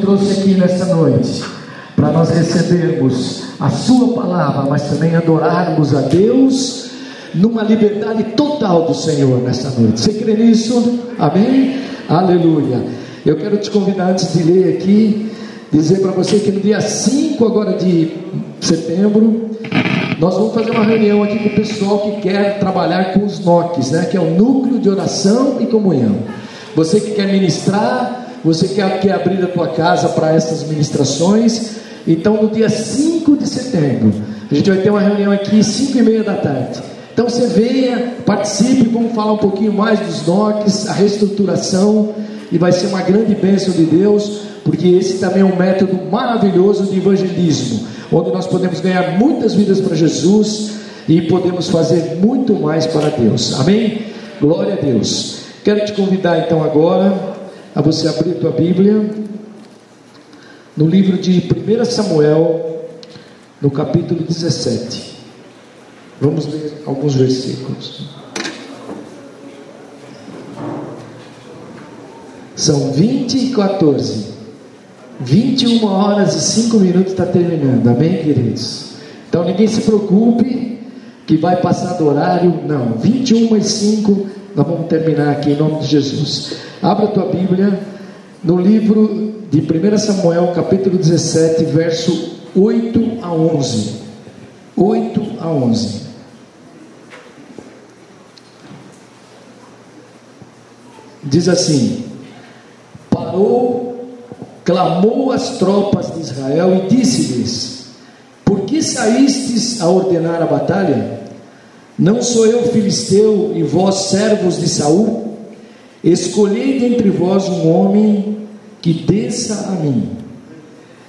trouxe aqui nessa noite para nós recebermos a Sua palavra, mas também adorarmos a Deus numa liberdade total do Senhor nessa noite. Você crê nisso? Amém? Aleluia. Eu quero te convidar antes de ler aqui, dizer para você que no dia 5 agora de setembro, nós vamos fazer uma reunião aqui com o pessoal que quer trabalhar com os NOCs, né? Que é o núcleo de oração e comunhão. Você que quer ministrar, você quer, quer abrir a tua casa para essas ministrações. Então, no dia 5 de setembro, a gente vai ter uma reunião aqui, 5 e meia da tarde. Então você venha, participe, vamos falar um pouquinho mais dos NOCs, a reestruturação, e vai ser uma grande bênção de Deus, porque esse também é um método maravilhoso de evangelismo, onde nós podemos ganhar muitas vidas para Jesus e podemos fazer muito mais para Deus. Amém? Glória a Deus. Quero te convidar então agora a você abrir tua Bíblia no livro de 1 Samuel, no capítulo 17. Vamos ler alguns versículos. São 20 e 14. 21 horas e 5 minutos está terminando. Amém, queridos? Então ninguém se preocupe que vai passar do horário. Não, 21 e 5 nós vamos terminar aqui em nome de Jesus. Abra a tua Bíblia no livro de 1 Samuel, capítulo 17, verso 8 a 11. 8 a 11. Diz assim: Parou, clamou às tropas de Israel e disse-lhes: Por que saístes a ordenar a batalha? Não sou eu filisteu e vós servos de Saul? Escolhei dentre vós um homem que desça a mim.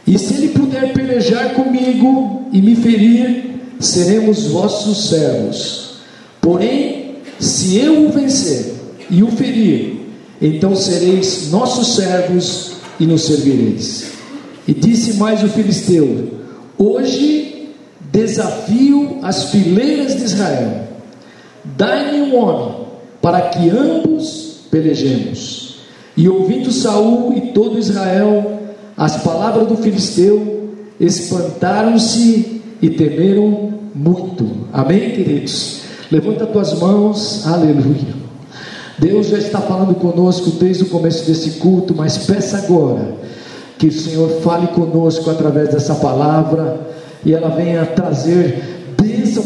E se ele puder pelejar comigo e me ferir, seremos vossos servos. Porém, se eu o vencer e o ferir, então sereis nossos servos e nos servireis. E disse mais o filisteu: Hoje desafio as fileiras de Israel. Dai-me um homem para que ambos pelejemos. E ouvindo Saul e todo Israel as palavras do filisteu, espantaram-se e temeram muito. Amém, queridos? Levanta tuas mãos, aleluia. Deus já está falando conosco desde o começo desse culto, mas peça agora que o Senhor fale conosco através dessa palavra e ela venha trazer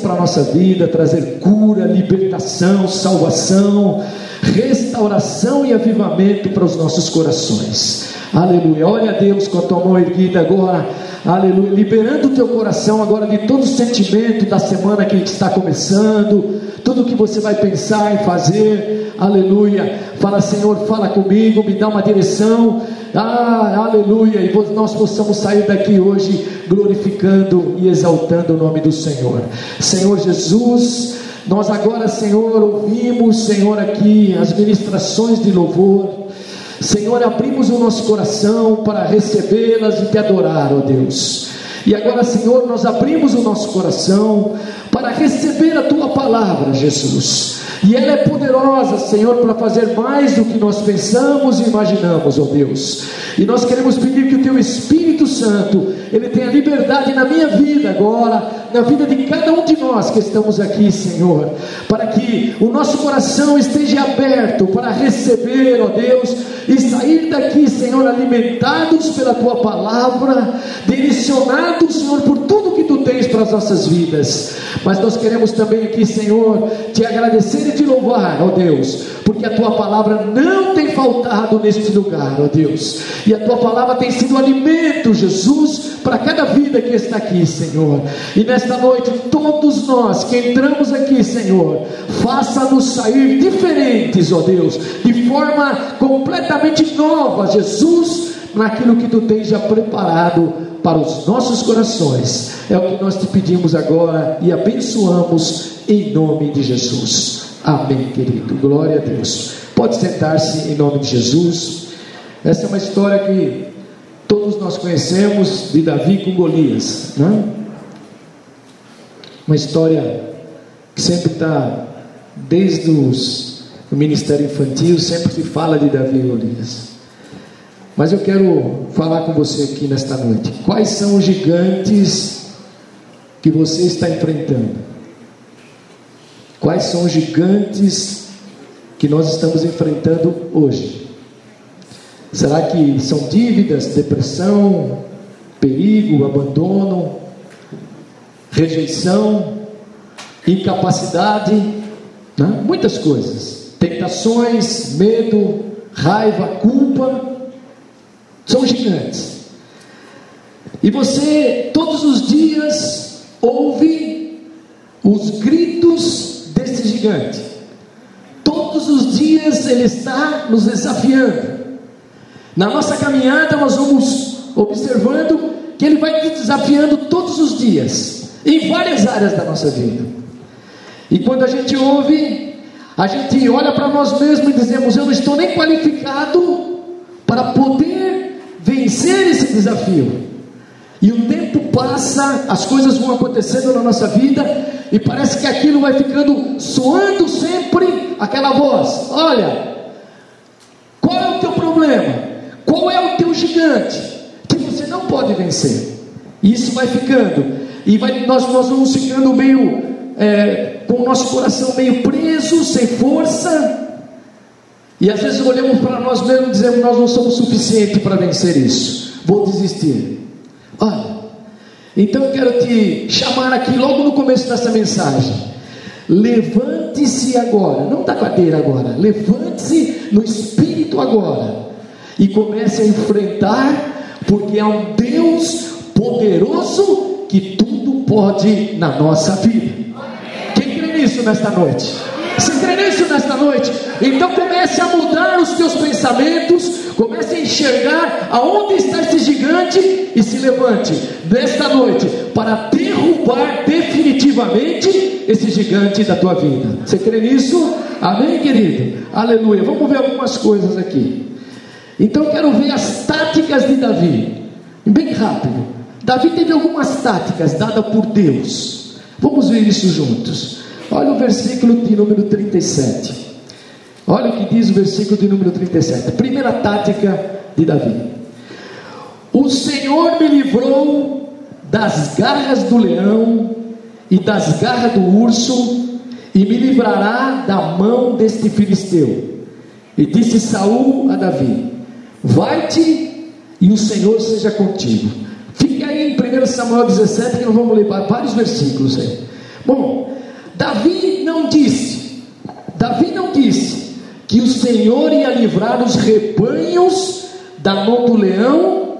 para a nossa vida, trazer cura, libertação, salvação, restauração e avivamento para os nossos corações. Aleluia. Olha a Deus com a tua mão erguida agora. Aleluia. Liberando o teu coração agora de todo o sentimento da semana que está começando, tudo que você vai pensar em fazer aleluia. Fala, Senhor, fala comigo, me dá uma direção, ah, aleluia. E nós possamos sair daqui hoje glorificando e exaltando o nome do Senhor. Senhor Jesus, nós agora, Senhor, ouvimos, Senhor, aqui as ministrações de louvor. Senhor, abrimos o nosso coração para recebê-las e te adorar, ó Deus. E agora, Senhor, nós abrimos o nosso coração para receber a tua palavra, Jesus. E ela é poderosa, Senhor, para fazer mais do que nós pensamos e imaginamos, ó Deus. E nós queremos pedir que o Teu Espírito Santo, Ele tenha liberdade na minha vida agora, na vida de cada um de nós que estamos aqui, Senhor, para que o nosso coração esteja aberto para receber, ó Deus, e sair daqui, Senhor, alimentados pela Tua palavra, direcionados, Senhor, por tudo que Tu tens para as nossas vidas. Mas nós queremos também aqui, Senhor, te agradecer e te louvar, ó Deus, porque a tua palavra não tem faltado neste lugar, ó Deus, e a tua palavra tem sido alimento, Jesus, para cada vida que está aqui, Senhor. E nesta noite, todos nós que entramos aqui, Senhor, faça-nos sair diferentes, ó Deus, de forma completamente nova, Jesus, naquilo que tu tens já preparado para os nossos corações. É o que nós te pedimos agora e abençoamos em nome de Jesus. Amém, querido. Glória a Deus. Pode sentar-se em nome de Jesus. Essa é uma história que todos nós conhecemos de Davi com Golias, né? Uma história que sempre está desde os, o ministério infantil sempre se fala de Davi e Golias. Mas eu quero falar com você aqui nesta noite. Quais são os gigantes que você está enfrentando? Quais são os gigantes que nós estamos enfrentando hoje? Será que são dívidas, depressão, perigo, abandono, rejeição, incapacidade, né? muitas coisas, tentações, medo, raiva, culpa? São gigantes. E você todos os dias ouve os gritos desse gigante. Todos os dias ele está nos desafiando. Na nossa caminhada nós vamos observando que ele vai nos desafiando todos os dias, em várias áreas da nossa vida. E quando a gente ouve, a gente olha para nós mesmos e dizemos: Eu não estou nem qualificado para poder vencer esse desafio. E o tempo passa, as coisas vão acontecendo na nossa vida, e parece que aquilo vai ficando soando sempre aquela voz: Olha, qual é o teu problema? Qual é o teu gigante que você não pode vencer? E isso vai ficando, e vai, nós, nós vamos ficando meio é, com o nosso coração meio preso, sem força, e às vezes olhamos para nós mesmos e dizemos: Nós não somos suficientes para vencer isso, vou desistir. Olha, então eu quero te chamar aqui logo no começo dessa mensagem. Levante-se agora, não da cadeira agora, levante-se no espírito agora e comece a enfrentar, porque há um Deus poderoso que tudo pode na nossa vida. Quem crê nisso nesta noite? Você crê nisso nesta noite? Então comece a mudar os teus pensamentos, comece a enxergar aonde está esse gigante e se levante nesta noite para derrubar definitivamente esse gigante da tua vida. Você crê nisso? Amém, querido? Aleluia. Vamos ver algumas coisas aqui. Então quero ver as táticas de Davi. Bem rápido. Davi teve algumas táticas dadas por Deus. Vamos ver isso juntos. Olha o versículo de número 37. Olha o que diz o versículo de número 37. Primeira tática de Davi. O Senhor me livrou das garras do leão e das garras do urso, e me livrará da mão deste filisteu. E disse Saul a Davi: Vai-te e o Senhor seja contigo. Fique aí em 1 Samuel 17, que nós vamos ler vários versículos. Bom, Davi não disse, Davi não disse que o Senhor ia livrar os rebanhos da mão do leão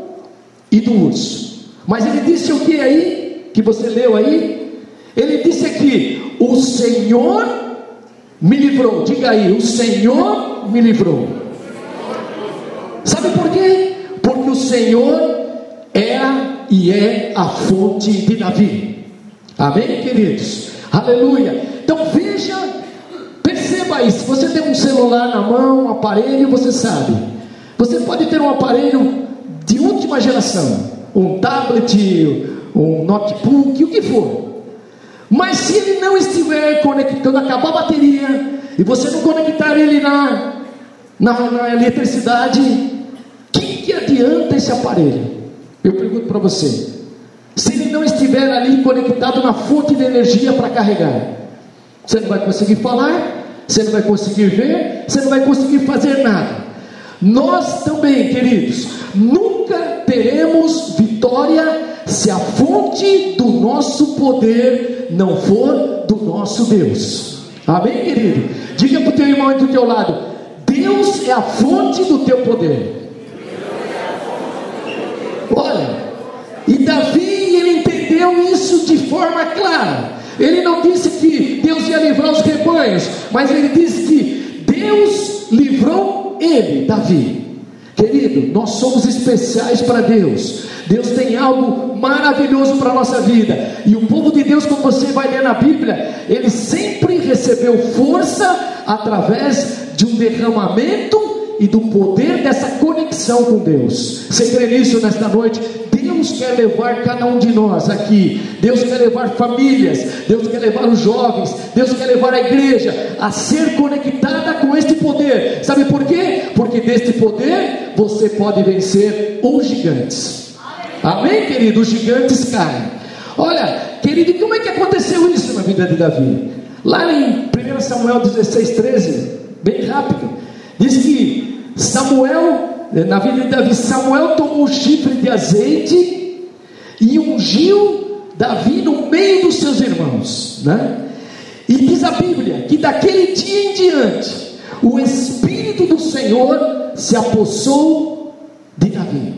e do urso. Mas ele disse o que aí? Que você leu aí? Ele disse aqui: O Senhor me livrou. Diga aí: O Senhor me livrou. Sabe por quê? Porque o Senhor era e é a fonte de Davi. Amém, queridos? Aleluia. Então veja, perceba isso. Você tem um celular na mão, um aparelho, você sabe. Você pode ter um aparelho de última geração, um tablet, um notebook, o que for. Mas se ele não estiver conectando, acabar a bateria, e você não conectar ele na, na, na eletricidade, que, que adianta esse aparelho? Eu pergunto para você. Se ele não estiver ali conectado na fonte de energia para carregar, você não vai conseguir falar, você não vai conseguir ver, você não vai conseguir fazer nada. Nós também, queridos, nunca teremos vitória se a fonte do nosso poder não for do nosso Deus. Amém, querido? Diga para o teu irmão aí do teu lado: Deus é a fonte do teu poder. Olha, e Davi entendeu isso de forma clara. Ele não disse que Deus ia livrar os rebanhos, mas ele disse que Deus livrou ele, Davi. Querido, nós somos especiais para Deus. Deus tem algo maravilhoso para a nossa vida. E o povo de Deus, como você vai ler na Bíblia, ele sempre recebeu força através de um derramamento e do poder dessa conexão com Deus. Você crê nisso nesta noite? Deus quer levar cada um de nós aqui. Deus quer levar famílias. Deus quer levar os jovens. Deus quer levar a igreja a ser conectada com este poder. Sabe por quê? Porque que deste poder você pode vencer os gigantes. Amém, querido? Os gigantes caem. Olha, querido, como é que aconteceu isso na vida de Davi? Lá em 1 Samuel 16, 13, bem rápido, diz que Samuel, na vida de Davi, Samuel tomou um chifre de azeite e ungiu Davi no meio dos seus irmãos, né? E diz a Bíblia que daquele dia em diante, o Espírito do Senhor se apossou de Davi.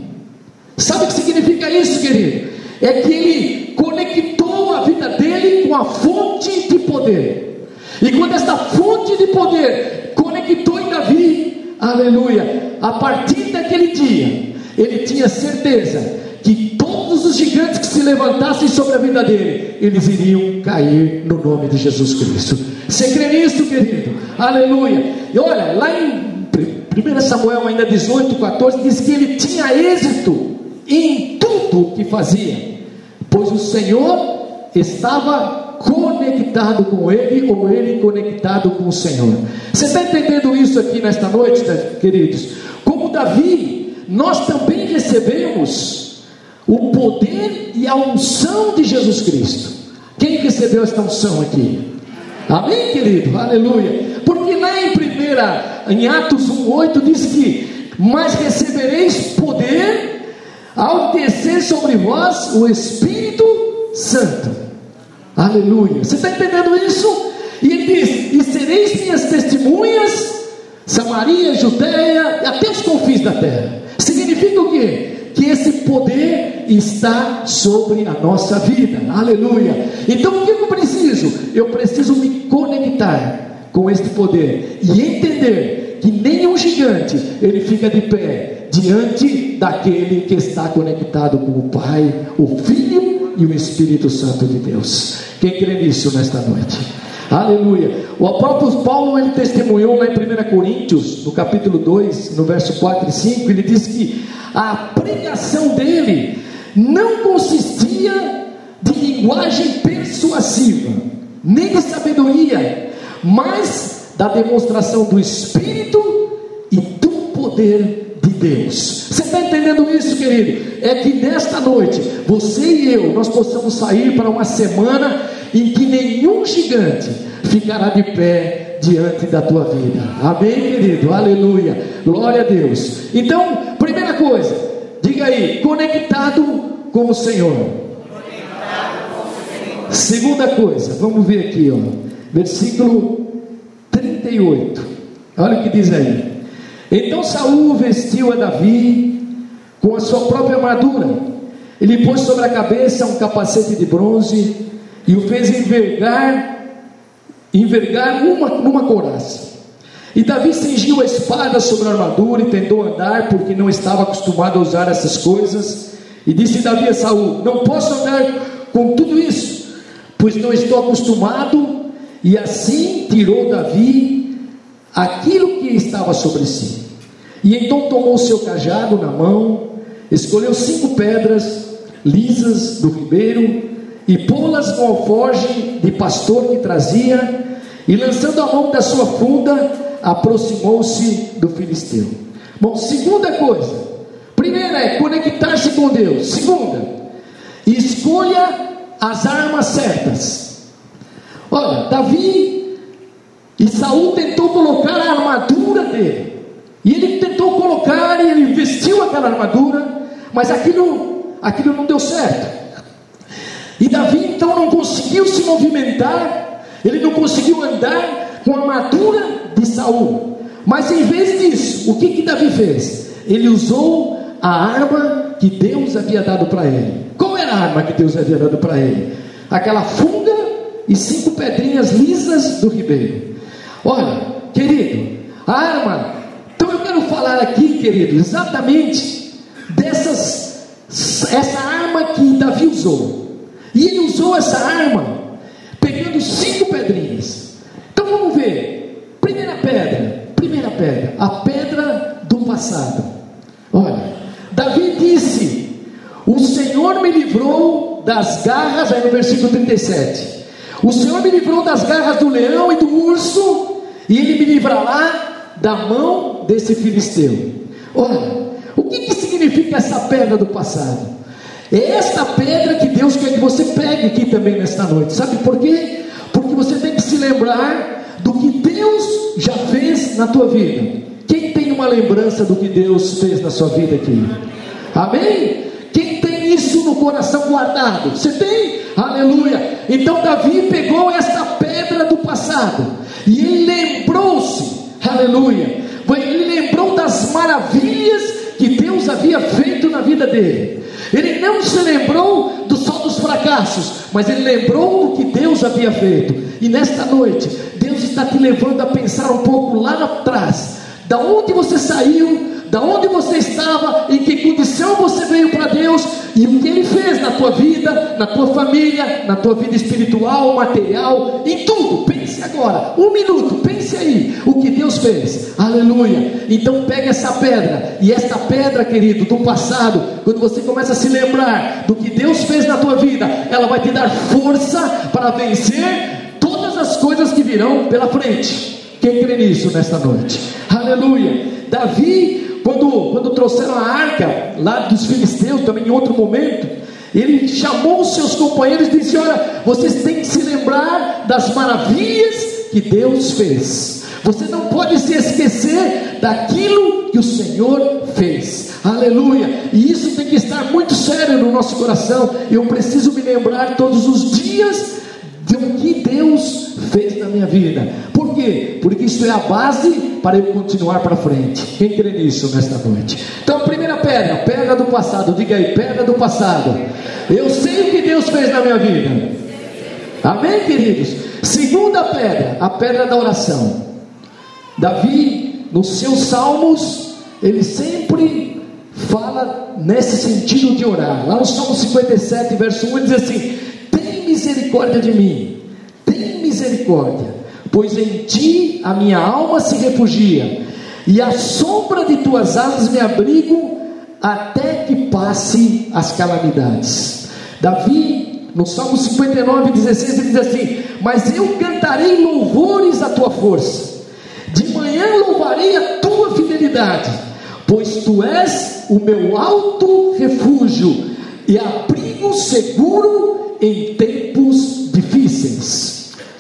Sabe o que significa isso, querido? É que ele conectou a vida dele com a fonte de poder. E quando esta fonte de poder conectou aleluia, a partir daquele dia, ele tinha certeza que todos os gigantes que se levantassem sobre a vida dele, eles iriam cair no nome de Jesus Cristo. Você crê nisso, querido? Aleluia. E olha, lá em 1 Samuel ainda 18, 14, diz que ele tinha êxito em tudo o que fazia, pois o Senhor estava conectado com ele, ou ele conectado com o Senhor. Você está entendendo isso aqui nesta noite, né, queridos? Como Davi, nós também recebemos o poder e a unção de Jesus Cristo. Quem recebeu esta unção aqui? Amém, querido? Aleluia. Porque lá em primeira, em Atos 1:8 diz que: "Mas recebereis poder ao descer sobre vós o Espírito Santo." Aleluia. Você está entendendo isso? E ele diz: "E sereis minhas testemunhas Samaria, Judéia, até os confins da terra." Significa o quê? que esse poder está sobre a nossa vida. Aleluia. Então o que eu preciso? Eu preciso me conectar com este poder e entender que nenhum gigante ele fica de pé diante daquele que está conectado com o Pai, o Filho e o Espírito Santo de Deus. Quem crê nisso nesta noite? Aleluia. O apóstolo Paulo ele testemunhou lá em 1 Coríntios, no capítulo 2, no verso 4 e 5, ele diz que a pregação dele não consistia de linguagem persuasiva, nem de sabedoria, mas da demonstração do Espírito e do poder de Deus. Você está entendendo isso, querido? É que nesta noite, você e eu, nós possamos sair para uma semana em que nenhum gigante ficará de pé diante da tua vida. Amém, querido? Aleluia. Glória a Deus. Então, primeira coisa, diga aí, conectado com o Senhor. Segunda coisa, vamos ver aqui, ó, versículo 38. Olha o que diz aí. Então Saul vestiu a Davi com a sua própria armadura. Ele pôs sobre a cabeça um capacete de bronze e o fez envergar, envergar uma, numa coraça. E Davi cingiu a espada sobre a armadura e tentou andar, porque não estava acostumado a usar essas coisas. E disse Davi a Saul: Não posso andar com tudo isso, pois não estou acostumado. E assim tirou Davi aquilo que estava sobre si. E então tomou seu cajado na mão, escolheu cinco pedras lisas do ribeiro e pô-las no alforge de pastor que trazia, e lançando a mão da sua funda, aproximou-se do filisteu. Bom, segunda coisa, primeira é conectar-se com Deus. Segunda, escolha as armas certas. Olha, Davi e Saul tentou colocar a armadura dele. E ele tentou colocar e ele vestiu aquela armadura, mas aquilo, aquilo não deu certo. E Davi então não conseguiu se movimentar, ele não conseguiu andar com a armadura de Saul. Mas em vez disso, o que que Davi fez? Ele usou a arma que Deus havia dado para ele. Qual era a arma que Deus havia dado para ele? Aquela funda e cinco pedrinhas lisas do ribeiro. Olha, querido, a arma. Então eu quero falar aqui, querido, exatamente dessas essa arma que Davi usou. E ele usou essa arma, pegando cinco pedrinhas. Então vamos ver. Primeira pedra, primeira pedra, a pedra do passado. Olha, Davi disse: O Senhor me livrou das garras, aí no versículo 37. O Senhor me livrou das garras do leão e do urso, e ele me livrará da mão desse filisteu. Olha, o que, que significa essa pedra do passado? É esta pedra que Deus quer que você pegue aqui também nesta noite. Sabe por quê? Porque você tem que se lembrar do que Deus já fez na tua vida. Quem tem uma lembrança do que Deus fez na sua vida aqui? Amém? Quem tem isso no coração guardado? Você tem? Aleluia. Então Davi pegou esta pedra do passado e ele lembrou-se, aleluia. Ele lembrou das maravilhas que Deus havia feito na vida dele. Ele não se lembrou do só dos fracassos, mas ele lembrou do que Deus havia feito. E nesta noite, Deus está te levando a pensar um pouco lá atrás, da onde você saiu, da onde você estava, em que condição você veio para Deus e o que Ele fez na tua vida, na tua família, na tua vida espiritual, material, em tudo. Pense agora, um minuto, pense aí o que Deus fez. Aleluia. Então pega essa pedra e esta pedra, querido, do passado, quando você começa a se lembrar do que Deus fez na tua vida, ela vai te dar força para vencer todas as coisas que virão pela frente. Quem crê nisso nesta noite? Aleluia. Davi quando, quando trouxeram a arca lá dos filisteus, também em outro momento, ele chamou os seus companheiros e disse: Olha, vocês têm que se lembrar das maravilhas que Deus fez. Você não pode se esquecer daquilo que o Senhor fez. Aleluia. E isso tem que estar muito sério no nosso coração. Eu preciso me lembrar todos os dias de o que Deus fez na minha vida. Por quê? Porque isso é a base para eu continuar para frente. Quem crê nisso nesta noite? Então, primeira pedra, pedra do passado. Diga aí, pedra do passado. Eu sei o que Deus fez na minha vida. Amém, queridos? Segunda pedra, a pedra da oração. Davi, nos seus salmos, ele sempre fala nesse sentido de orar. Lá no Salmo 57, verso 1, ele diz assim: misericórdia de mim, tem misericórdia, pois em ti a minha alma se refugia, e a sombra de tuas asas me abrigo até que passe as calamidades. Davi, no Salmo 59, 16, ele diz assim: Mas eu cantarei louvores à tua força, de manhã louvarei a tua fidelidade, pois tu és o meu alto refúgio e abrigo seguro em tempos difíceis.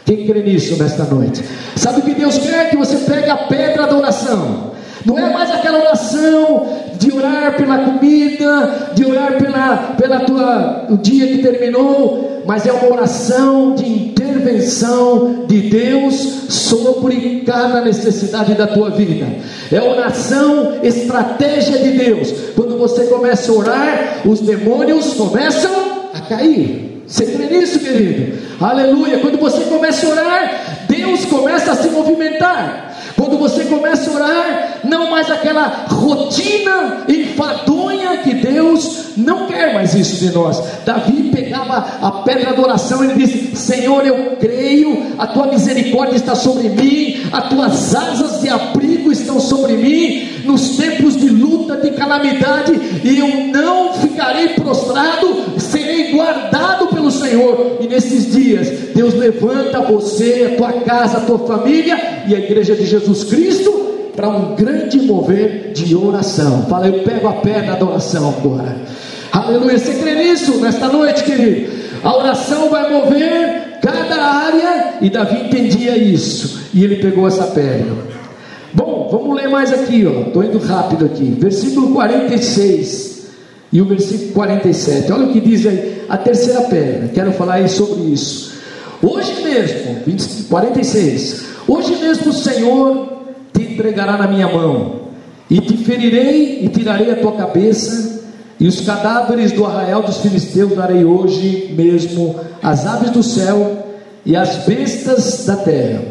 Quem crê nisso nesta noite? Sabe o que Deus quer? Que você pegue a pedra da oração. Não é mais aquela oração de orar pela comida, de orar pela, pela tua, o dia que terminou, mas é uma oração de intervenção de Deus sobre cada necessidade da tua vida. É oração, estratégia de Deus. Quando você começa a orar, os demônios começam a cair. Você crê nisso, querido? Aleluia. Quando você começa a orar, Deus começa a se movimentar. Quando você começa a orar, não mais aquela rotina enfadonha que Deus não quer mais isso de nós. Davi pegava a pedra da oração e disse: Senhor, eu creio, a tua misericórdia está sobre mim, as tuas asas de abrigo estão sobre mim, nos tempos de luta, de calamidade, e eu não ficarei prostrado, guardado pelo Senhor. E nesses dias, Deus levanta você, a tua casa, a tua família e a igreja de Jesus Cristo para um grande mover de oração. Fala, eu pego a pedra da oração agora. Aleluia. Você crê nisso nesta noite, querido? A oração vai mover cada área e Davi entendia isso. E ele pegou essa pedra. Bom, vamos ler mais aqui, ó. Estou indo rápido aqui. Versículo 46 e o versículo 47. Olha o que diz aí a terceira pedra. Quero falar aí sobre isso. Hoje mesmo, 20, 46. Hoje mesmo o Senhor te entregará na minha mão, e te ferirei e tirarei a tua cabeça, e os cadáveres do arraial dos filisteus darei hoje mesmo às aves do céu e às bestas da terra,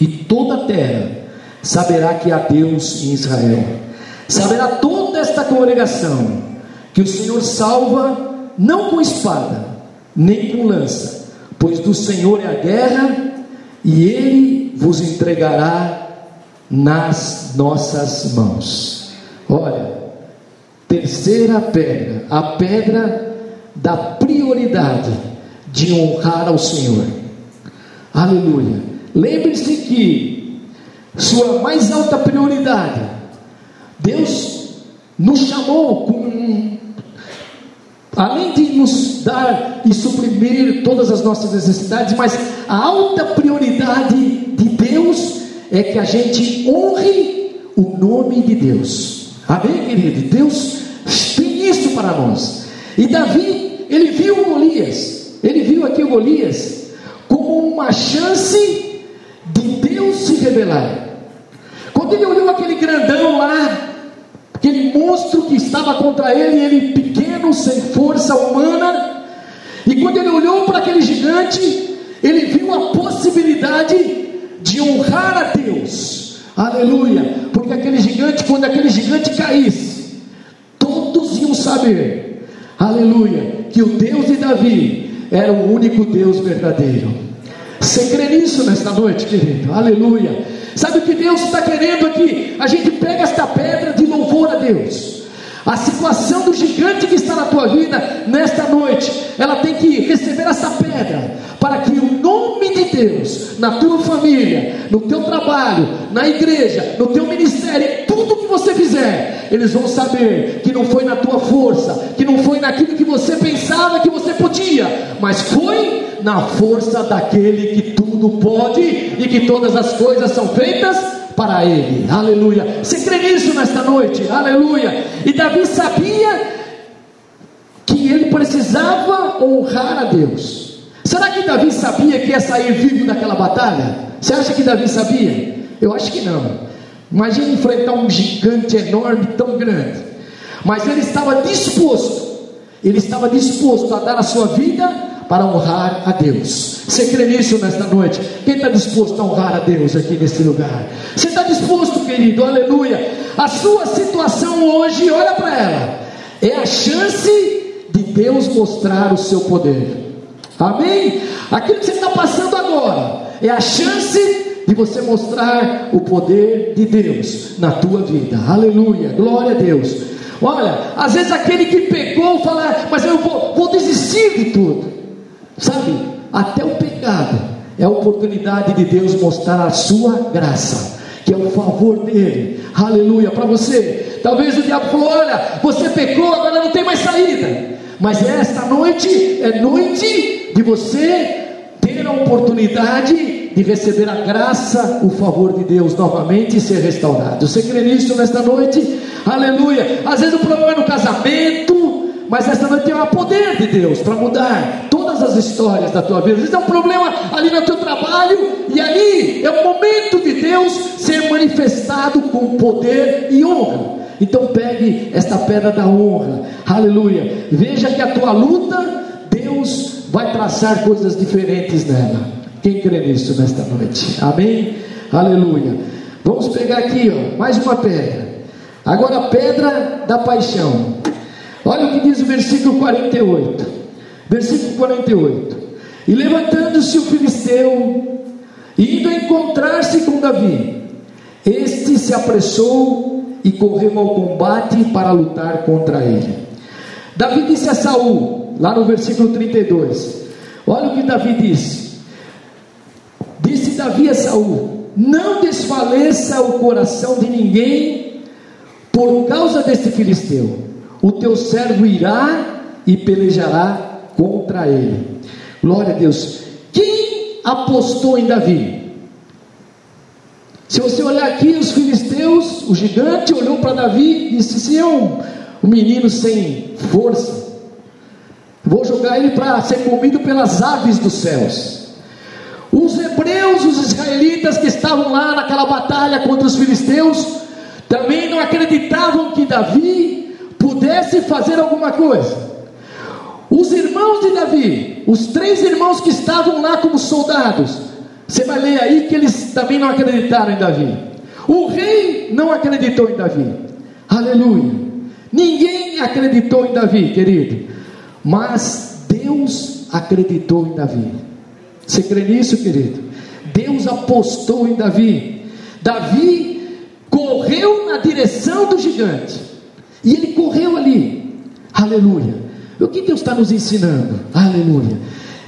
e toda a terra saberá que há Deus em Israel. Saberá toda esta congregação que o Senhor salva não com espada, nem com lança, pois do Senhor é a guerra e ele vos entregará nas nossas mãos. Olha, terceira pedra, a pedra da prioridade de honrar ao Senhor. Aleluia. Lembre-se que sua mais alta prioridade. Deus nos chamou com além de nos dar e suprimir todas as nossas necessidades, mas a alta prioridade de Deus é que a gente honre o nome de Deus. Amém, querido? Deus tem isso para nós. E Davi, ele viu o Golias, ele viu aqui o Golias como uma chance de Deus se revelar. Quando ele olhou aquele grandão lá, aquele monstro que estava contra ele, ele pequeno, sem força humana, e quando ele olhou para aquele gigante, ele viu a possibilidade de honrar a Deus. Aleluia! Porque aquele gigante, quando aquele gigante caísse, todos iam saber, aleluia, que o Deus de Davi era o único Deus verdadeiro. Você crê nisso nesta noite, querido? Aleluia. Sabe o que Deus está querendo aqui? A gente pega esta pedra de louvor a Deus. A situação do gigante que está na tua vida nesta noite, ela tem que receber essa pedra, para que o nome de Deus, na tua família, no teu trabalho, na igreja, no teu ministério, tudo que você fizer, eles vão saber que não foi na tua força, que não foi naquilo que você pensava que você podia, mas foi na força daquele que tudo pode e que todas as coisas são feitas para ele. Aleluia. Você crê nisso nesta noite? Aleluia. E Davi sabia que ele precisava honrar a Deus. Será que Davi sabia que ia sair vivo daquela batalha? Você acha que Davi sabia? Eu acho que não. Imagina enfrentar um gigante enorme, tão grande. Mas ele estava disposto. Ele estava disposto a dar a sua vida para honrar a Deus. Você crê nisso nesta noite? Quem está disposto a honrar a Deus aqui nesse lugar? Você está disposto, querido? Aleluia. A sua situação hoje, olha para ela, é a chance de Deus mostrar o seu poder. Amém? Aquilo que você está passando agora é a chance de você mostrar o poder de Deus na tua vida. Aleluia. Glória a Deus. Olha, às vezes aquele que pegou fala, mas eu vou, vou desistir de tudo. Sabe, até o pecado é a oportunidade de Deus mostrar a sua graça, que é o favor dele. Aleluia para você. Talvez o diabo falou: olha, você pecou, agora não tem mais saída. Mas esta noite é noite de você ter a oportunidade de receber a graça, o favor de Deus novamente e ser restaurado. Você crê nisso nesta noite? Aleluia. Às vezes o problema é no casamento, mas esta noite tem o poder de Deus para mudar as histórias da tua vida. Às vezes é um problema ali no teu trabalho, e ali é o momento de Deus ser manifestado com poder e honra. Então pegue esta pedra da honra, aleluia. Veja que a tua luta, Deus vai traçar coisas diferentes nela. Quem crê nisso nesta noite? Amém? Aleluia. Vamos pegar aqui, ó, mais uma pedra. Agora a pedra da paixão. Olha o que diz o versículo 48. Versículo 48. E levantando-se o filisteu, indo encontrar-se com Davi, este se apressou e correu ao combate para lutar contra ele. Davi disse a Saul, lá no versículo 32. Olha o que Davi disse. Disse Davi a Saul: Não desfaleça o coração de ninguém por causa deste filisteu o teu servo irá e pelejará contra ele. Glória a Deus. Quem apostou em Davi? Se você olhar aqui, os filisteus, o gigante olhou para Davi e disse: Se é um, um menino sem força, vou jogar ele para ser comido pelas aves dos céus. Os hebreus, os israelitas que estavam lá naquela batalha contra os filisteus, também não acreditavam que Davi pudesse fazer alguma coisa. Os irmãos de Davi, os três irmãos que estavam lá como soldados, você vai ler aí que eles também não acreditaram em Davi. O rei não acreditou em Davi. Aleluia. Ninguém acreditou em Davi, querido. Mas Deus acreditou em Davi. Você crê nisso, querido? Deus apostou em Davi. Davi correu na direção do gigante. E ele correu ali. Aleluia. O que Deus está nos ensinando? Aleluia.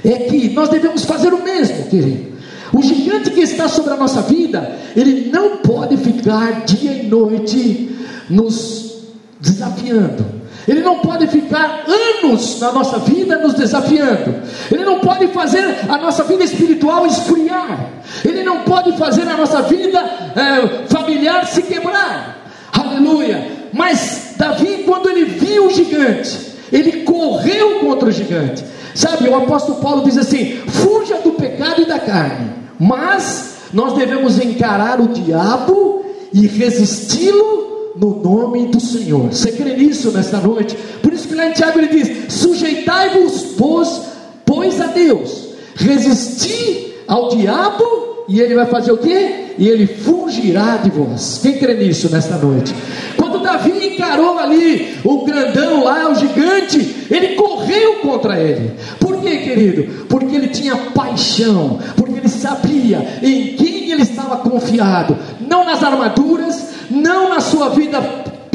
É que nós devemos fazer o mesmo, querido. O gigante que está sobre a nossa vida, ele não pode ficar dia e noite nos desafiando. Ele não pode ficar anos na nossa vida nos desafiando. Ele não pode fazer a nossa vida espiritual esfriar. Ele não pode fazer a nossa vida é, familiar se quebrar. Aleluia. Mas Davi, quando ele viu o gigante, ele correu contra o gigante. Sabe, o apóstolo Paulo diz assim: fuja do pecado e da carne, mas nós devemos encarar o diabo e resisti-lo no nome do Senhor. Você crê nisso nesta noite? Por isso que lá em Tiago ele diz: sujeitai-vos, pois, pois a Deus, resisti ao diabo e ele vai fazer o quê? E ele fugirá de vós. Quem crê nisso nesta noite? Quando Davi encarou ali o grandão lá, o gigante, ele correu contra ele. Por quê, querido? Porque ele tinha paixão, porque ele sabia em quem ele estava confiado, não nas armaduras, não na sua vida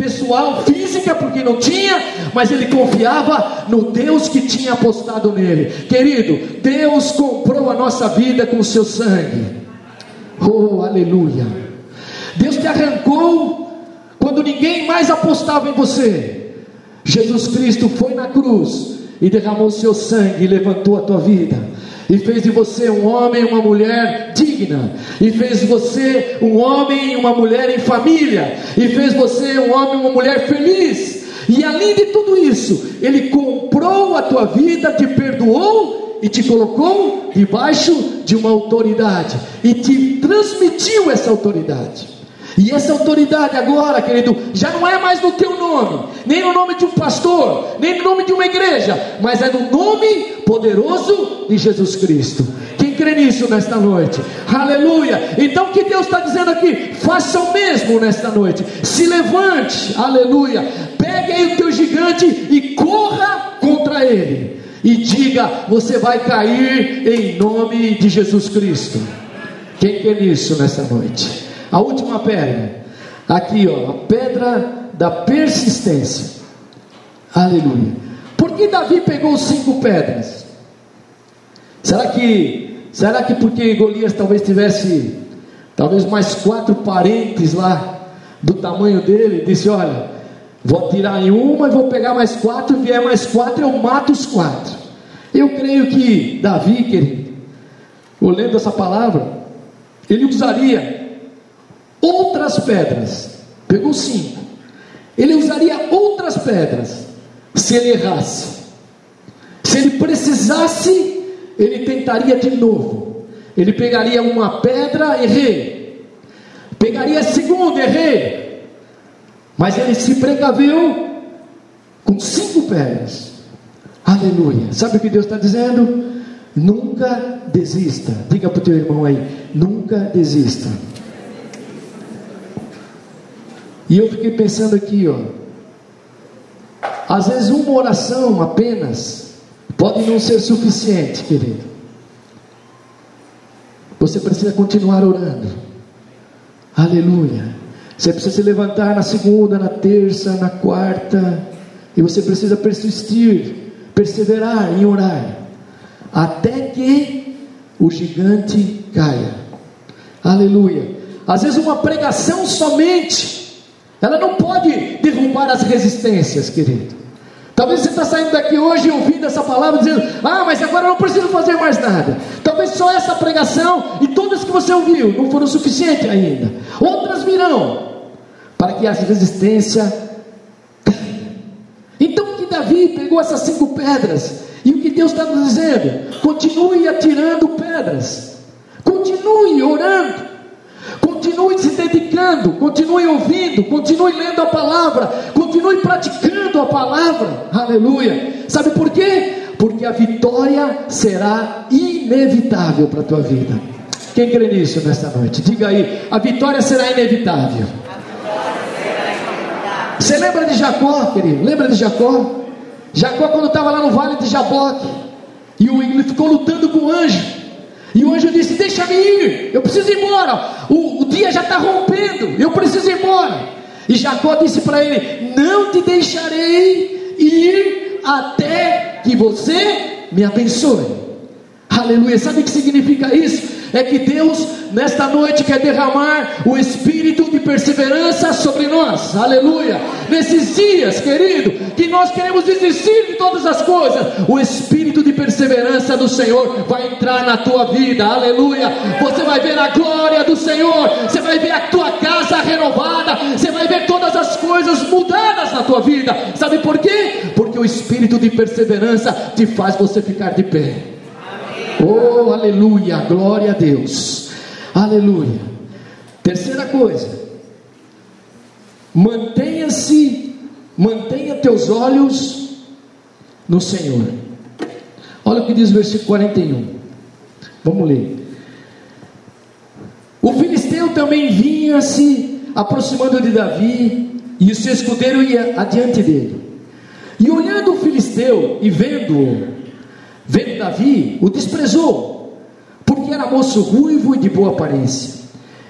pessoal, física, porque não tinha, mas ele confiava no Deus que tinha apostado nele. Querido, Deus comprou a nossa vida com o seu sangue. Oh, aleluia! Deus te arrancou quando ninguém mais apostava em você, Jesus Cristo foi na cruz e derramou seu sangue e levantou a tua vida. E fez de você um homem e uma mulher digna, e fez de você um homem e uma mulher em família, e fez você um homem e uma mulher feliz. E além de tudo isso, Ele comprou a tua vida, te perdoou e te colocou debaixo de uma autoridade, e te transmitiu essa autoridade. E essa autoridade agora, querido, já não é mais no teu nome, nem no nome de um pastor, nem no nome de uma igreja, mas é no nome poderoso de Jesus Cristo. Quem crê nisso nesta noite? Aleluia! Então o que Deus está dizendo aqui? Faça o mesmo nesta noite. Se levante, aleluia. Pegue aí o teu gigante e corra contra ele. E diga: você vai cair em nome de Jesus Cristo. Quem crê nisso nesta noite? A última pedra, aqui ó, a pedra da persistência. Aleluia. Por que Davi pegou cinco pedras? Será que, será que porque Golias talvez tivesse, talvez mais quatro parentes lá do tamanho dele, disse: Olha, vou tirar em uma e vou pegar mais quatro, vier mais quatro, eu mato os quatro. Eu creio que Davi, querido, olhando essa palavra, ele usaria outras pedras. Pegou cinco. Ele usaria outras pedras se ele errasse. Se ele precisasse, ele tentaria de novo. Ele pegaria uma pedra, errei. Pegaria a segunda, errei. Mas ele se precaveu com cinco pedras. Aleluia. Sabe o que Deus está dizendo? Nunca desista. Diga para o teu irmão aí: nunca desista. E eu fiquei pensando aqui, ó. Às vezes uma oração apenas pode não ser suficiente, querido. Você precisa continuar orando. Aleluia. Você precisa se levantar na segunda, na terça, na quarta. E você precisa persistir, perseverar em orar. Até que o gigante caia. Aleluia. Às vezes uma pregação somente ela não pode derrubar as resistências, querido. Talvez você está saindo daqui hoje ouvindo essa palavra dizendo: Ah, mas agora eu não preciso fazer mais nada. Talvez só essa pregação e todas que você ouviu não foram suficientes ainda. Outras virão para que a resistência. Então que Davi pegou essas cinco pedras e o que Deus está nos dizendo? Continue atirando pedras, continue orando, Continue se dedicando, continue ouvindo, continue lendo a palavra, continue praticando a palavra. Aleluia. Sabe por quê? Porque a vitória será inevitável para a tua vida. Quem crê nisso nesta noite? Diga aí, a vitória será inevitável. Você lembra de Jacó, querido? Lembra de Jacó? Jacó, quando estava lá no vale de Jaboque, e ele ficou lutando com o anjo. E o anjo disse: Deixa-me ir, eu preciso ir embora. O, o dia já está rompendo, eu preciso ir embora. E Jacó disse para ele: Não te deixarei ir até que você me abençoe. Aleluia. Sabe o que significa isso? é que Deus, nesta noite, quer derramar o espírito de perseverança sobre nós, aleluia. Nesses dias, querido, que nós queremos desistir de todas as coisas, o espírito perseverança do Senhor vai entrar na tua vida, aleluia. Você vai ver a glória do Senhor, você vai ver a tua casa renovada, você vai ver todas as coisas mudadas na tua vida, sabe por quê? Porque o espírito de perseverança te faz você ficar de pé. Oh, aleluia, glória a Deus, aleluia. Terceira coisa, mantenha-se, mantenha teus olhos no Senhor. Olha o que diz o versículo 41. Vamos ler. O filisteu também vinha se aproximando de Davi, e o seu escudeiro ia adiante dele. E olhando o filisteu e vendo-o, vendo Davi, o desprezou, porque era moço ruivo e de boa aparência.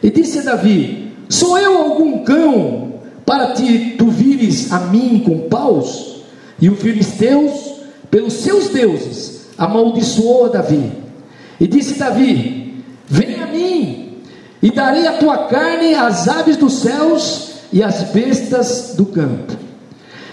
E disse a Davi: Sou eu algum cão para te tu vires a mim com paus? E o filisteus, pelos seus deuses, amaldiçoou Davi. E disse Davi: Vem a mim, e darei a tua carne às aves dos céus e às bestas do campo.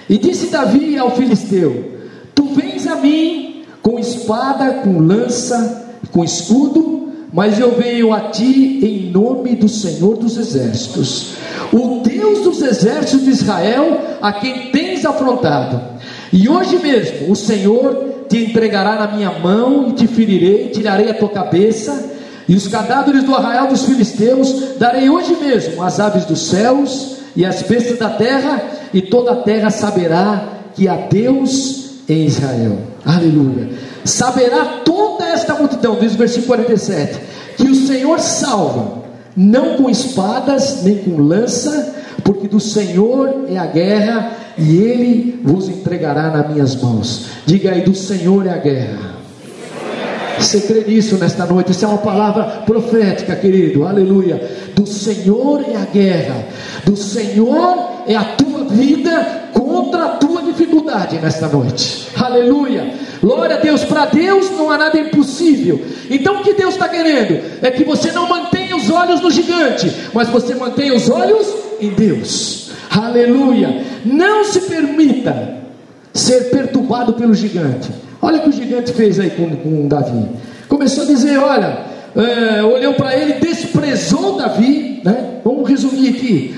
E disse Davi ao filisteu: Tu vens a mim com espada, com lança, com escudo, mas eu venho a ti em nome do Senhor dos exércitos, o Deus dos exércitos de Israel, a quem tens afrontado. E hoje mesmo o Senhor te entregará na minha mão e te ferirei, tirarei a tua cabeça. E os cadáveres do arraial dos filisteus darei hoje mesmo às aves dos céus e às bestas da terra, e toda a terra saberá que há Deus em Israel. Aleluia. Saberá toda esta multidão, diz o versículo 47, que o Senhor salva, não com espadas, nem com lança, porque do Senhor é a guerra, e ele vos entregará nas minhas mãos. Diga aí, do Senhor é a guerra. Você crê nisso nesta noite? Isso é uma palavra profética, querido. Aleluia. Do Senhor é a guerra. Do Senhor é a tua vida contra a tua dificuldade nesta noite. Aleluia. Glória a Deus. Para Deus não há nada impossível. Então o que Deus está querendo? É que você não mantenha os olhos no gigante, mas você mantenha os olhos em Deus. Aleluia. Não se permita ser perturbado pelo gigante. Olha o que o gigante fez aí com, com Davi. Começou a dizer: Olha, é, olhou para ele, desprezou Davi, né? Vamos resumir aqui: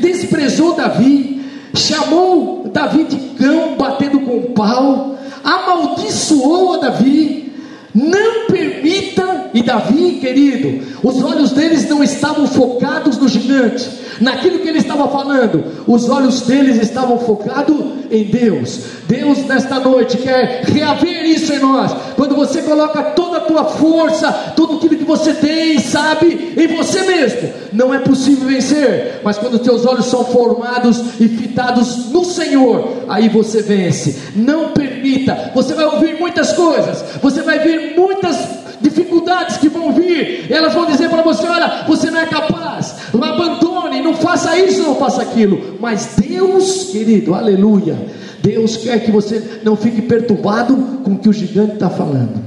desprezou Davi, chamou Davi de cão, batendo com pau, amaldiçoou a Davi. Não permita, e Davi, querido, os olhos deles não estavam focados no gigante, naquilo que ele estava falando, os olhos deles estavam focados em Deus. Deus, nesta noite, quer reaver isso em nós. Quando você coloca toda a tua força, tudo aquilo que você tem, sabe, em você mesmo, não é possível vencer. Mas quando teus olhos são formados e fitados no Senhor, aí você vence. Não permita, você vai ouvir muitas coisas, você vai ver muitas dificuldades que vão vir, elas vão dizer para você: olha, você não é capaz, abandone, não faça isso, não faça aquilo. Mas Deus, querido, aleluia, Deus quer que você não fique perturbado com o que o gigante está falando.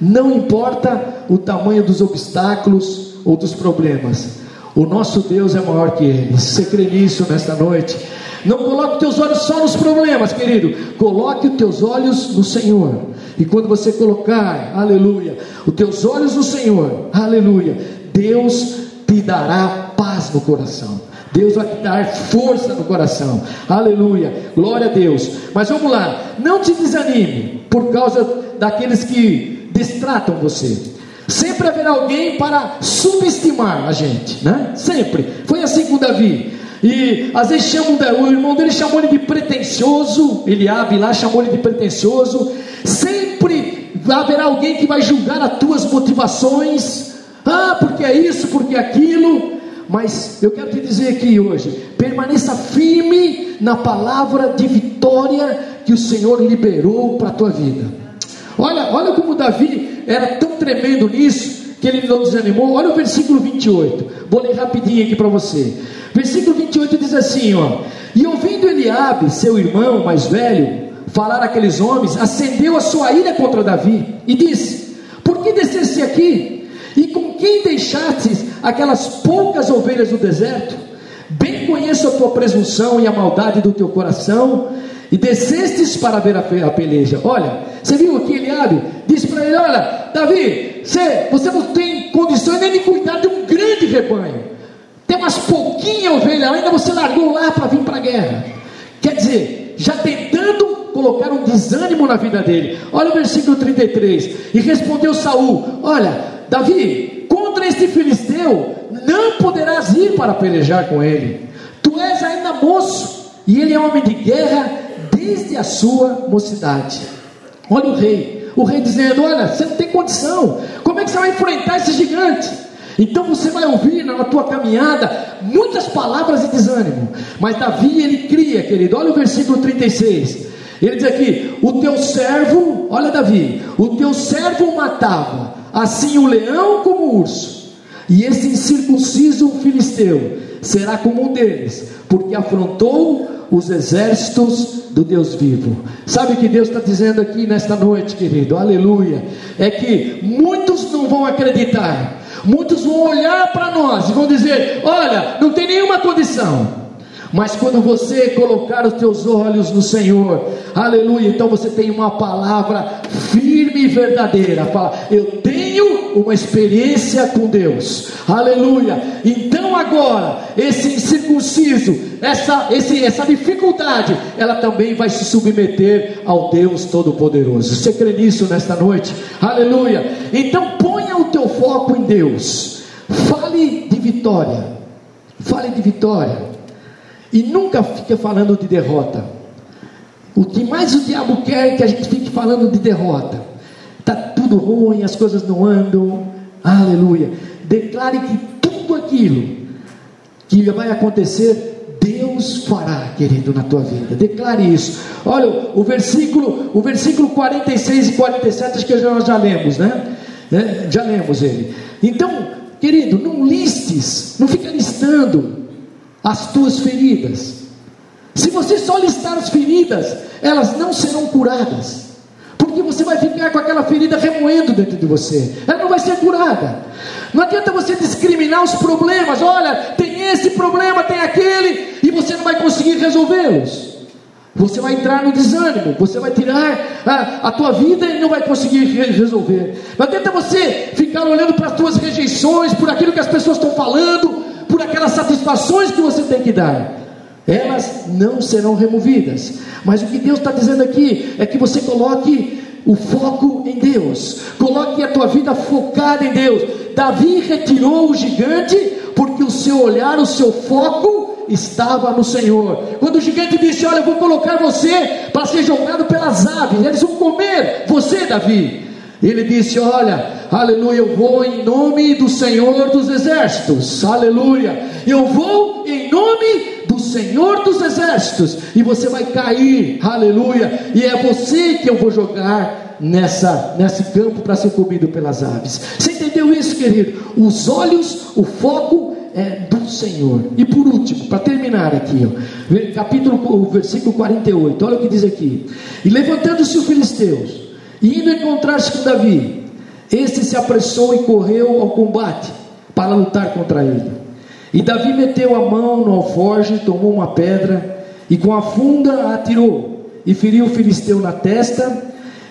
Não importa o tamanho dos obstáculos ou dos problemas, o nosso Deus é maior que eles. Você crê nisso nesta noite? Não coloque os teus olhos só nos problemas, querido. Coloque os teus olhos no Senhor. E quando você colocar, aleluia, os teus olhos no Senhor, aleluia, Deus te dará paz no coração. Deus vai te dar força no coração. Aleluia. Glória a Deus. Mas vamos lá. Não te desanime por causa daqueles que distratam você. Sempre haverá alguém para subestimar a gente, né? Sempre. Foi assim com Davi. E às vezes chamam, o irmão dele chamou ele de pretensioso, Eliabe lá chamou ele de pretensioso. Sempre haverá alguém que vai julgar as tuas motivações. Ah, porque é isso, porque é aquilo. Mas eu quero te dizer aqui hoje: permaneça firme na palavra de vitória que o Senhor liberou para a tua vida. Olha, olha como Davi era tão tremendo nisso que ele não desanimou. Olha o versículo 28. Vou ler rapidinho aqui para você. Versículo 28 diz assim, ó: E ouvindo Eliabe, seu irmão mais velho, falar aqueles homens, acendeu a sua ira contra Davi e disse: Por que descesse aqui? E com que deixastes aquelas poucas ovelhas no deserto? Bem conheço a tua presunção e a maldade do teu coração, e descestes para ver a peleja. Olha, você viu aqui Eliabe? Disse para ele: Olha, Davi, você, você não tem condições nem de cuidar de um grande rebanho. Tem umas pouquinhas ovelhas, ainda você largou lá para vir para a guerra. Quer dizer, já tentando colocar um desânimo na vida dele. Olha o versículo 33. E respondeu Saul: Olha, Davi, contra este filisteu não poderás ir para pelejar com ele. Tu és ainda moço, e ele é homem de guerra desde a sua mocidade. Olha o rei, o rei dizendo: Olha, você não tem condição, como é que você vai enfrentar esse gigante? Então você vai ouvir na tua caminhada muitas palavras de desânimo, mas Davi ele cria, querido. Olha o versículo 36. Ele diz aqui: O teu servo, olha Davi, o teu servo matava, assim o leão como o urso, e esse incircunciso filisteu será como um deles, porque afrontou os exércitos do Deus vivo. Sabe o que Deus está dizendo aqui nesta noite, querido? Aleluia. É que muitos não vão acreditar, muitos vão olhar para nós e vão dizer: Olha, não tem nenhuma condição. Mas quando você colocar os teus olhos no Senhor, aleluia, então você tem uma palavra firme e verdadeira. Fala, eu tenho uma experiência com Deus, aleluia. Então agora, esse incircunciso, essa, esse, essa dificuldade, ela também vai se submeter ao Deus Todo-Poderoso. Você crê nisso nesta noite? Aleluia. Então ponha o teu foco em Deus, fale de vitória, fale de vitória. E nunca fica falando de derrota. O que mais o diabo quer é que a gente fique falando de derrota. Está tudo ruim, as coisas não andam. Aleluia. Declare que tudo aquilo que vai acontecer, Deus fará, querido, na tua vida. Declare isso. Olha, o versículo, o versículo 46 e 47, acho que nós já lemos, né? né? Já lemos ele. Então, querido, não listes, não fica listando as tuas feridas. Se você só listar as feridas, elas não serão curadas. Porque você vai ficar com aquela ferida remoendo dentro de você. Ela não vai ser curada. Não adianta você discriminar os problemas. Olha, tem esse problema, tem aquele, e você não vai conseguir resolvê-los. Você vai entrar no desânimo, você vai tirar a, a tua vida e não vai conseguir resolver. Não adianta você ficar olhando para as tuas rejeições, por aquilo que as pessoas estão falando, por aquelas satisfações que você tem que dar, elas não serão removidas. Mas o que Deus está dizendo aqui é que você coloque o foco em Deus, coloque a tua vida focada em Deus. Davi retirou o gigante porque o seu olhar, o seu foco estava no Senhor. Quando o gigante disse: Olha, eu vou colocar você para ser jogado pelas aves, eles vão comer você, Davi. Ele disse: Olha, aleluia, eu vou em nome do Senhor dos Exércitos, aleluia, eu vou em nome do Senhor dos Exércitos, e você vai cair, aleluia, e é você que eu vou jogar nessa, nesse campo para ser comido pelas aves. Você entendeu isso, querido? Os olhos, o foco é do Senhor. E por último, para terminar aqui, ó, capítulo, o versículo 48, olha o que diz aqui: E levantando-se os filisteus e indo encontrar-se com Davi, este se apressou e correu ao combate para lutar contra ele. E Davi meteu a mão no alforje, tomou uma pedra e com a funda a atirou e feriu o filisteu na testa.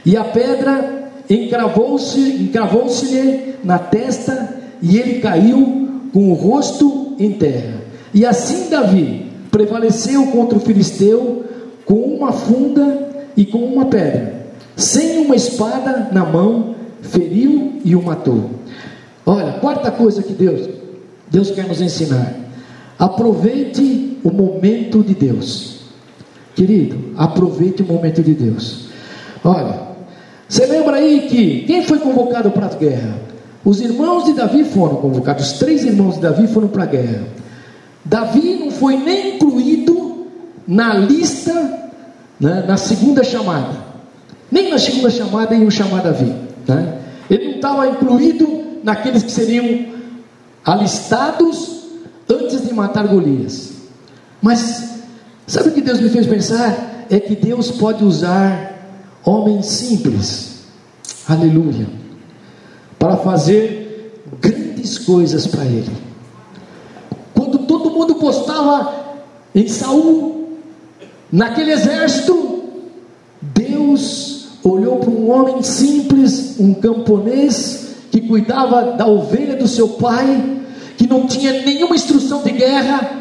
E a pedra encravou-se, encravou-se-lhe na testa e ele caiu com o rosto em terra. E assim Davi prevaleceu contra o filisteu com uma funda e com uma pedra sem uma espada na mão, feriu e o matou. Olha, quarta coisa que Deus, Deus quer nos ensinar. Aproveite o momento de Deus. Querido, aproveite o momento de Deus. Olha, você lembra aí que quem foi convocado para a guerra? Os irmãos de Davi foram convocados, os três irmãos de Davi foram para a guerra. Davi não foi nem incluído na lista, né, na segunda chamada. Nem na segunda chamada iam chamar Davi. Né? Ele não estava incluído naqueles que seriam alistados antes de matar Golias. Mas sabe o que Deus me fez pensar? É que Deus pode usar homens simples, aleluia, para fazer grandes coisas para ele. Quando todo mundo postava em Saul, naquele exército, Deus olhou para um homem simples, um camponês que cuidava da ovelha do seu pai, que não tinha nenhuma instrução de guerra,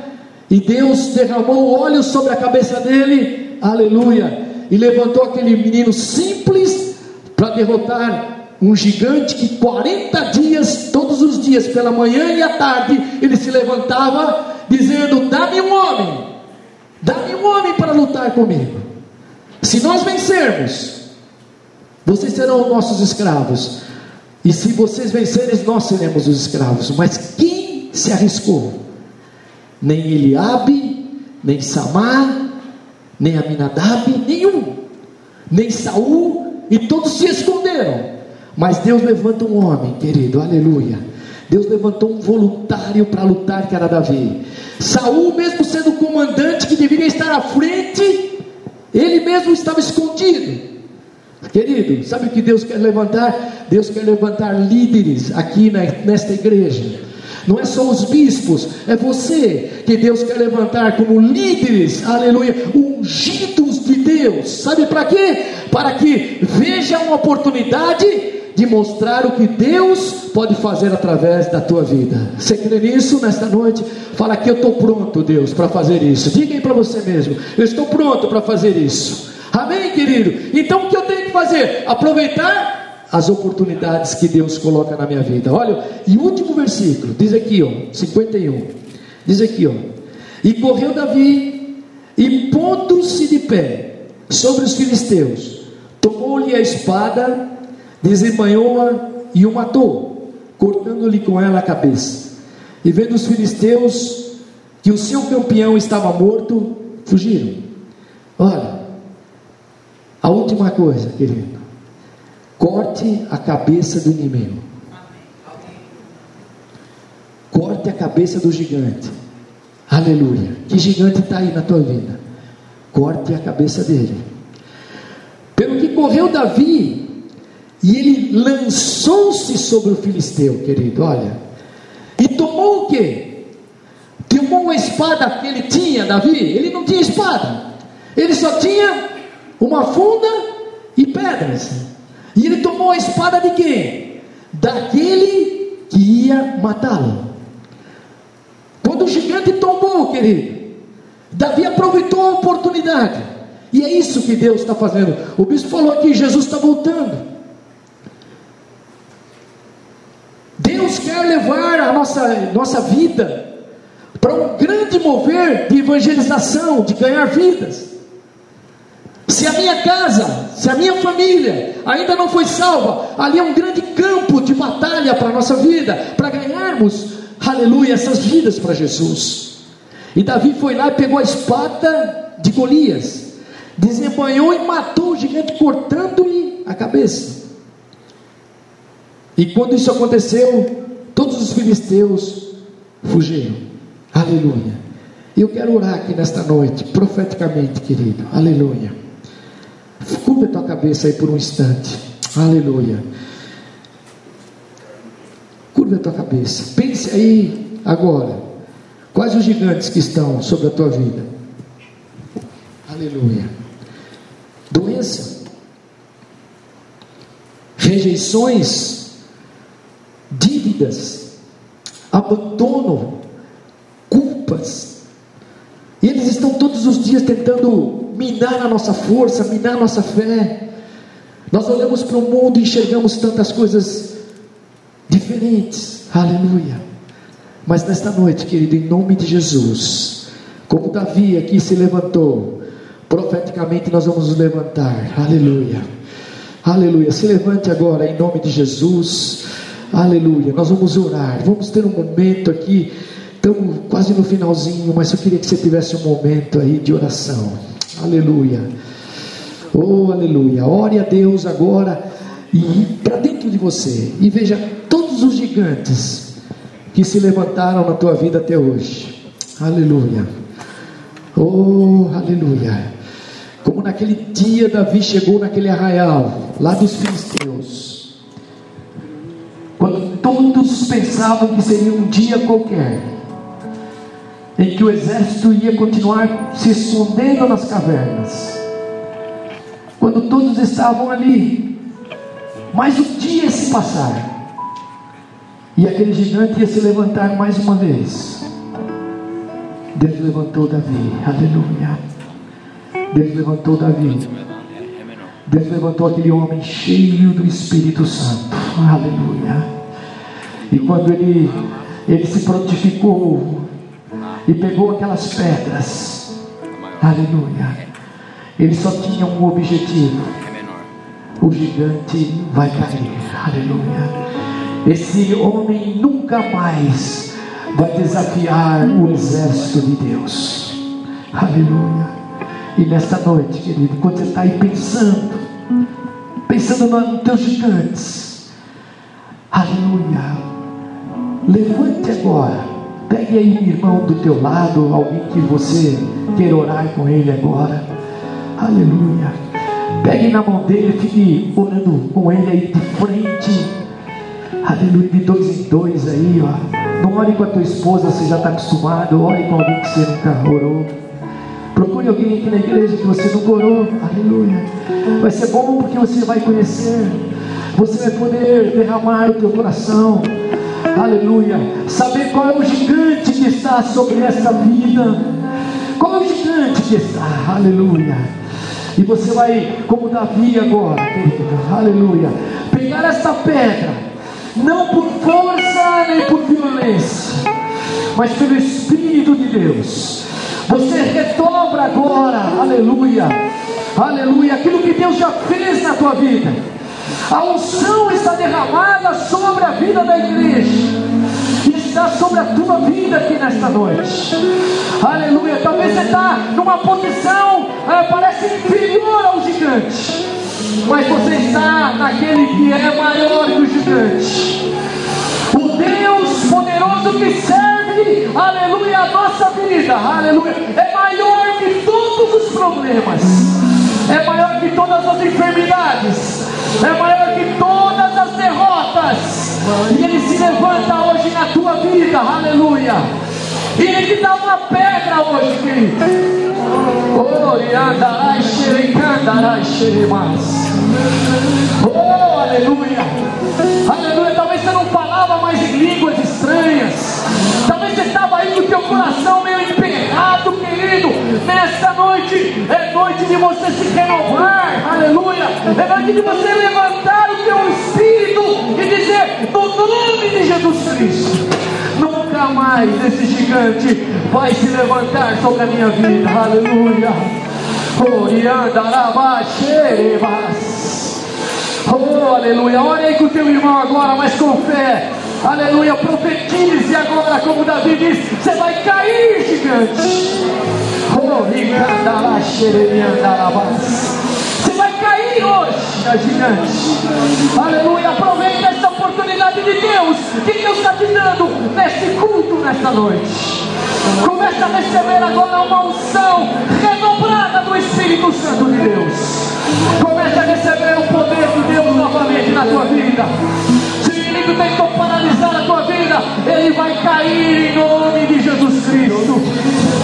e Deus derramou óleo sobre a cabeça dele, aleluia, e levantou aquele menino simples para derrotar um gigante que 40 dias, todos os dias, pela manhã e à tarde, ele se levantava dizendo: Dá-me um homem, dá-me um homem para lutar comigo. Se nós vencermos, vocês serão nossos escravos. E se vocês vencerem, nós seremos os escravos. Mas quem se arriscou? Nem Eliabe, nem Samar, nem Aminadab, nenhum. Nem Saul, e todos se esconderam. Mas Deus levanta um homem, querido, aleluia. Deus levantou um voluntário para lutar, que era Davi. Saul, mesmo sendo o comandante que deveria estar à frente, ele mesmo estava escondido. Querido, sabe o que Deus quer levantar? Deus quer levantar líderes aqui nesta igreja. Não é só os bispos, é você que Deus quer levantar como líderes, aleluia, ungidos de Deus. Sabe para quê? Para que veja uma oportunidade de mostrar o que Deus pode fazer através da tua vida. Você crê nisso nesta noite? Fala que eu estou pronto, Deus, para fazer isso. Diga aí para você mesmo: eu estou pronto para fazer isso. Amém, querido? Então o que eu tenho fazer? Aproveitar as oportunidades que Deus coloca na minha vida. Olha, e último versículo, diz aqui, ó, 51. Diz aqui, ó. E correu Davi, e pondo-se de pé sobre os filisteus, tomou-lhe a espada desembanhou-a e o matou, cortando-lhe com ela a cabeça. E vendo os filisteus que o seu campeão estava morto, fugiram. Olha, a última coisa, querido, corte a cabeça do inimigo. Corte a cabeça do gigante. Aleluia. Que gigante está aí na tua vida? Corte a cabeça dele. Pelo que correu Davi e ele lançou-se sobre o filisteu, querido, olha. E tomou o quê? Tomou uma espada que ele tinha, Davi. Ele não tinha espada. Ele só tinha uma funda e pedras. E ele tomou a espada de quem? Daquele que ia matá-lo. Quando o gigante tombou, querido, Davi aproveitou a oportunidade. E é isso que Deus está fazendo. O bispo falou aqui: Jesus está voltando. Deus quer levar a nossa, nossa vida para um grande mover de evangelização, de ganhar vidas. Se a minha casa, se a minha família ainda não foi salva, ali é um grande campo de batalha para a nossa vida, para ganharmos, aleluia, essas vidas para Jesus. E Davi foi lá e pegou a espada de Golias, desembanhou e matou o gigante, cortando-lhe a cabeça. E quando isso aconteceu, todos os filisteus fugiram. Aleluia. E eu quero orar aqui nesta noite, profeticamente, querido. Aleluia. Curva a tua cabeça aí por um instante. Aleluia. Curva a tua cabeça. Pense aí agora. Quais os gigantes que estão sobre a tua vida? Aleluia. Doença. Rejeições dívidas, abandono, culpas. E eles estão todos os dias tentando minar a nossa força, minar a nossa fé. Nós olhamos para o mundo e enxergamos tantas coisas diferentes. Aleluia. Mas nesta noite, querido, em nome de Jesus, como Davi aqui se levantou, profeticamente nós vamos nos levantar. Aleluia. Aleluia. Se levante agora em nome de Jesus. Aleluia. Nós vamos orar. Vamos ter um momento aqui. Estamos quase no finalzinho, mas eu queria que você tivesse um momento aí de oração. Aleluia. Oh, aleluia. Ore a Deus agora e para dentro de você e veja todos os gigantes que se levantaram na tua vida até hoje. Aleluia. Oh, aleluia. Como naquele dia Davi chegou naquele arraial lá dos filisteus quando todos pensavam que seria um dia qualquer, em que o exército ia continuar se escondendo nas cavernas, quando todos estavam ali, mas o dia ia se passar, e aquele gigante ia se levantar mais uma vez. Deus levantou Davi, aleluia. Deus levantou Davi. Deus levantou aquele homem cheio do Espírito Santo, aleluia. E quando ele, ele se prontificou e pegou aquelas pedras, aleluia, ele só tinha um objetivo: o gigante vai cair, aleluia. Esse homem nunca mais vai desafiar o exército de Deus. Aleluia. E nesta noite, querido, quando você está aí pensando, pensando nos teus gigantes, aleluia. Levante agora, pegue aí um irmão do teu lado, alguém que você queira orar com ele agora, aleluia. Pegue na mão dele, fique orando com ele aí de frente Aleluia, de dois em dois aí, ó. Não ore com a tua esposa, você já está acostumado. Ore com alguém que você nunca orou. Procure alguém aqui na igreja que você nunca orou. Aleluia. Vai ser bom porque você vai conhecer. Você vai poder derramar o teu coração. Aleluia. Saber qual é o gigante que está sobre essa vida. Qual é o gigante que está? Aleluia. E você vai, como Davi agora, aleluia, pegar esta pedra não por força nem por violência, mas pelo Espírito de Deus. Você redobra agora, aleluia, aleluia, aquilo que Deus já fez na tua vida. A unção está derramada sobre a vida da igreja. Está sobre a tua vida aqui nesta noite. Aleluia. Talvez você está numa posição, é, parece inferior ao gigante mas você está naquele que é maior que o gigante. O Deus poderoso que serve, aleluia, a nossa vida, aleluia, é maior que todos os problemas, é maior que todas as enfermidades, é maior que todas as derrotas, e Ele se levanta hoje na tua vida, aleluia. E Ele te dá uma pedra hoje, querido. Xeremas. Oh, aleluia. Aleluia. Talvez você não falava mais em línguas estranhas. Talvez você estava aí com o teu coração meio querido. Nesta noite é noite de você se renovar. Aleluia. É noite de você levantar o teu espírito e dizer: No nome de Jesus Cristo nunca mais esse gigante vai se levantar sobre a minha vida. Aleluia. Oh, aleluia. Ore aí com o teu irmão agora, mas com fé. Aleluia. Profetize agora, como Davi disse: Você vai cair, gigante. Você vai cair hoje, gigante. Aleluia. Aproveita essa oportunidade de Deus que Deus está te dando neste culto, nesta noite. Começa a receber agora uma unção redobrada do Espírito Santo de Deus. Começa a receber o poder de Deus novamente na tua vida. Se o inimigo tentou paralisar a tua vida, ele vai cair em nome de Jesus Cristo.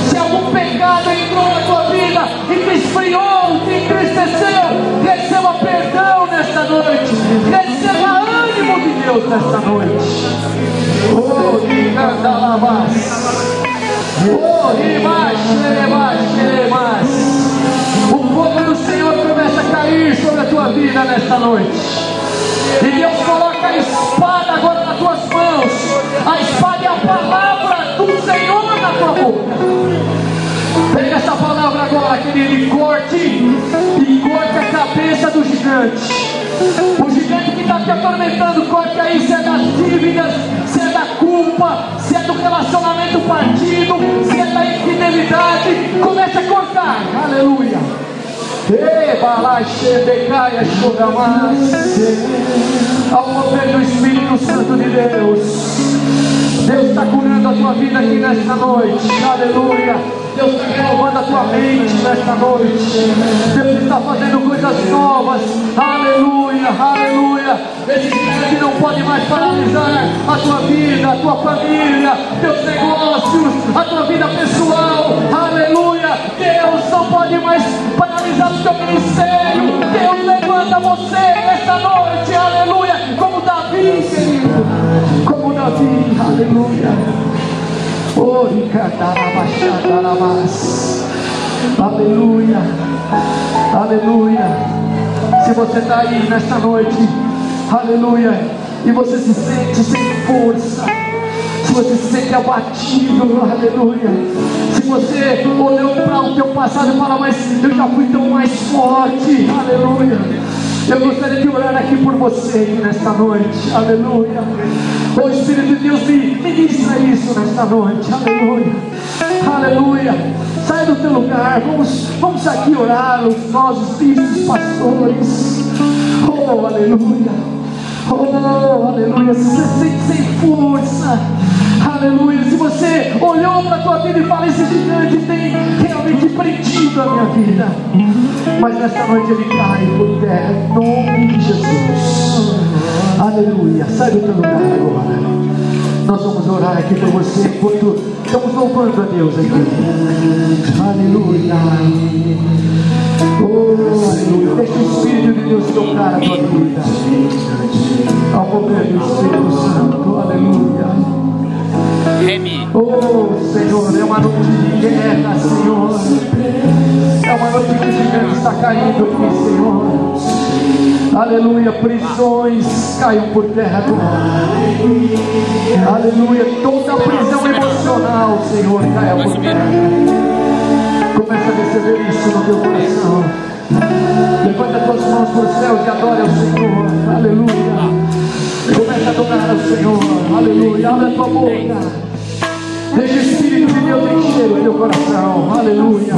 Se algum pecado entrou na tua vida e te esfriou, te entristeceu, receba perdão nesta noite. Receba ânimo de Deus nesta noite. Oh, que candalavas. Oh, o fogo do Senhor começa a cair sobre a tua vida nesta noite. E Deus coloca a espada agora nas tuas mãos. A espada é a palavra do Senhor na tua boca. Pega essa palavra agora, querido, e corte, e corte a cabeça do gigante. O gigante que está te atormentando, corte aí se é das dívidas, se é da culpa, se é do relacionamento partido, se é da infidelidade. Comece a cortar. Aleluia. Ao mover do Espírito Santo de Deus. Deus está curando a tua vida aqui nesta noite. Aleluia. Deus está renovando a tua mente nesta noite. Deus está fazendo coisas novas. Aleluia, aleluia. Esse não pode mais paralisar a tua vida, a tua família, teus negócios, a tua vida pessoal. Aleluia. Deus não pode mais paralisar o teu ministério. Deus levanta você nesta noite. Aleluia. Como Davi, querido. Como Davi. Aleluia. Aleluia, aleluia. Se você está aí nesta noite, aleluia, e você se sente sem força, se você se sente abatido, aleluia. Se você olhou para o teu passado e fala, mas eu já fui tão mais forte, aleluia. Eu gostaria de orar aqui por você nesta noite, aleluia. O Espírito de Deus me ministra isso nesta noite. Aleluia. Aleluia. Sai do teu lugar. Vamos, vamos aqui orar. Os nossos bispos, pastores. Oh, aleluia. Oh, aleluia. Se você sente sem força. Aleluia. Se você olhou para a tua vida e fala: Esse gigante tem realmente prendido a minha vida. Mas nesta noite ele cai por terra. Em nome de Jesus. Aleluia. Sai do teu lugar agora. Nós vamos orar aqui por você enquanto estamos louvando a Deus aqui. Aleluia. Oh, aleluia. Deixa o Espírito de Deus tocar a tua vida. Ao mover do Espírito Santo. Aleluia. Oh Senhor, é uma noite de guerra, Senhor. É uma noite que o gigante está caindo aqui, Senhor. Aleluia, prisões caiam por terra agora. Aleluia, toda prisão emocional, Senhor, caia por terra. Começa a receber isso no teu coração. Levanta tuas mãos para os céus e adore ao Senhor. Aleluia. Começa a adorar ao Senhor. Aleluia. Abre a tua boca. Deixa o Espírito de Deus encher o teu coração. Aleluia.